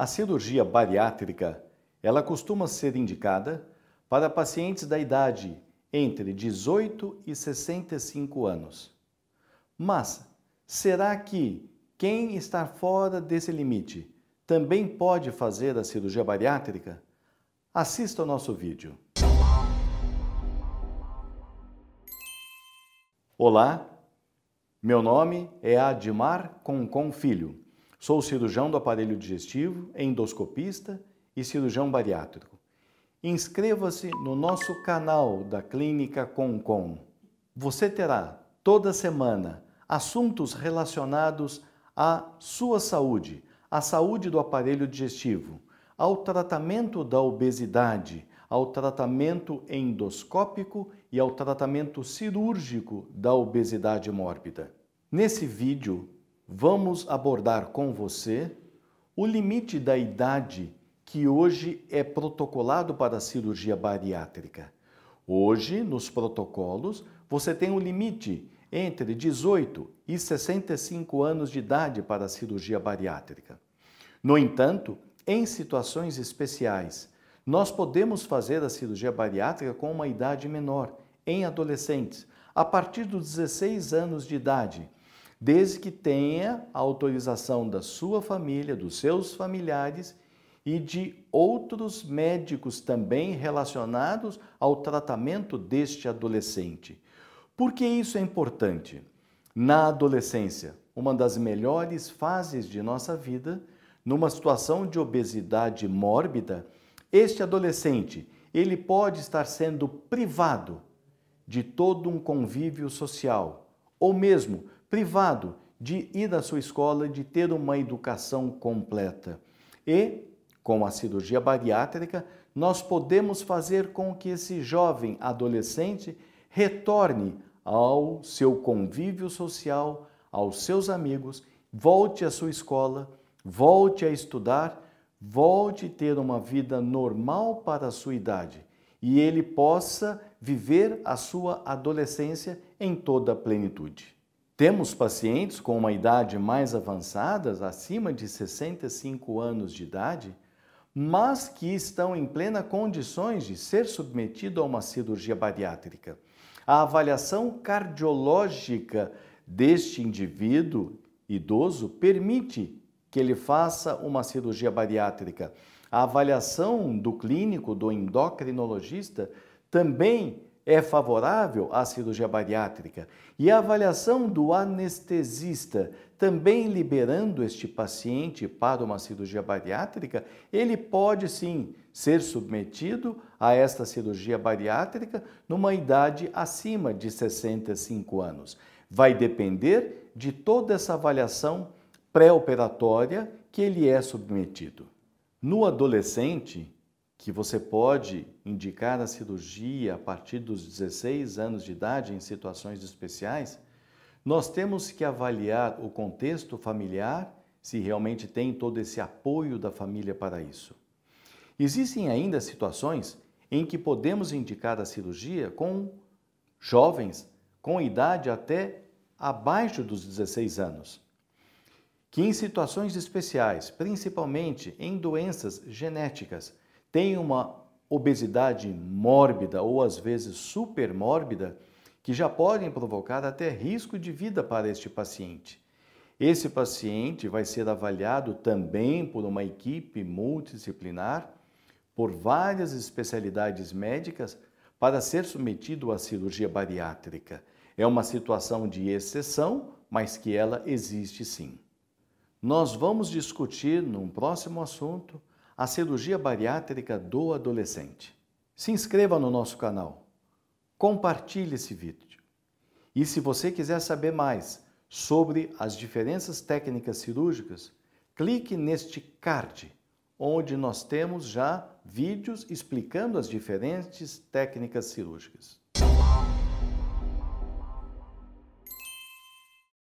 A cirurgia bariátrica, ela costuma ser indicada para pacientes da idade entre 18 e 65 anos. Mas será que quem está fora desse limite também pode fazer a cirurgia bariátrica? Assista o nosso vídeo. Olá, meu nome é Admar Concon Filho. Sou cirurgião do aparelho digestivo, endoscopista e cirurgião bariátrico. Inscreva-se no nosso canal da Clínica Concon. Você terá toda semana assuntos relacionados à sua saúde, à saúde do aparelho digestivo, ao tratamento da obesidade, ao tratamento endoscópico e ao tratamento cirúrgico da obesidade mórbida. Nesse vídeo, vamos abordar com você o limite da idade que hoje é protocolado para a cirurgia bariátrica. Hoje, nos protocolos, você tem um limite entre 18 e 65 anos de idade para a cirurgia bariátrica. No entanto, em situações especiais, nós podemos fazer a cirurgia bariátrica com uma idade menor, em adolescentes, a partir dos 16 anos de idade desde que tenha a autorização da sua família, dos seus familiares e de outros médicos também relacionados ao tratamento deste adolescente. Por que isso é importante? Na adolescência, uma das melhores fases de nossa vida, numa situação de obesidade mórbida, este adolescente, ele pode estar sendo privado de todo um convívio social, ou mesmo privado de ir à sua escola, de ter uma educação completa. E, com a cirurgia bariátrica, nós podemos fazer com que esse jovem adolescente retorne ao seu convívio social, aos seus amigos, volte à sua escola, volte a estudar, volte a ter uma vida normal para a sua idade e ele possa viver a sua adolescência em toda a plenitude. Temos pacientes com uma idade mais avançada, acima de 65 anos de idade, mas que estão em plena condições de ser submetido a uma cirurgia bariátrica. A avaliação cardiológica deste indivíduo idoso permite que ele faça uma cirurgia bariátrica. A avaliação do clínico, do endocrinologista, também é favorável à cirurgia bariátrica e a avaliação do anestesista, também liberando este paciente para uma cirurgia bariátrica, ele pode sim ser submetido a esta cirurgia bariátrica numa idade acima de 65 anos. Vai depender de toda essa avaliação pré-operatória que ele é submetido. No adolescente, que você pode indicar a cirurgia a partir dos 16 anos de idade em situações especiais, nós temos que avaliar o contexto familiar, se realmente tem todo esse apoio da família para isso. Existem ainda situações em que podemos indicar a cirurgia com jovens com idade até abaixo dos 16 anos, que em situações especiais, principalmente em doenças genéticas, tem uma obesidade mórbida ou às vezes supermórbida que já podem provocar até risco de vida para este paciente. Esse paciente vai ser avaliado também por uma equipe multidisciplinar, por várias especialidades médicas, para ser submetido à cirurgia bariátrica. É uma situação de exceção, mas que ela existe sim. Nós vamos discutir num próximo assunto a cirurgia bariátrica do adolescente. Se inscreva no nosso canal, compartilhe esse vídeo. E se você quiser saber mais sobre as diferenças técnicas cirúrgicas, clique neste card, onde nós temos já vídeos explicando as diferentes técnicas cirúrgicas.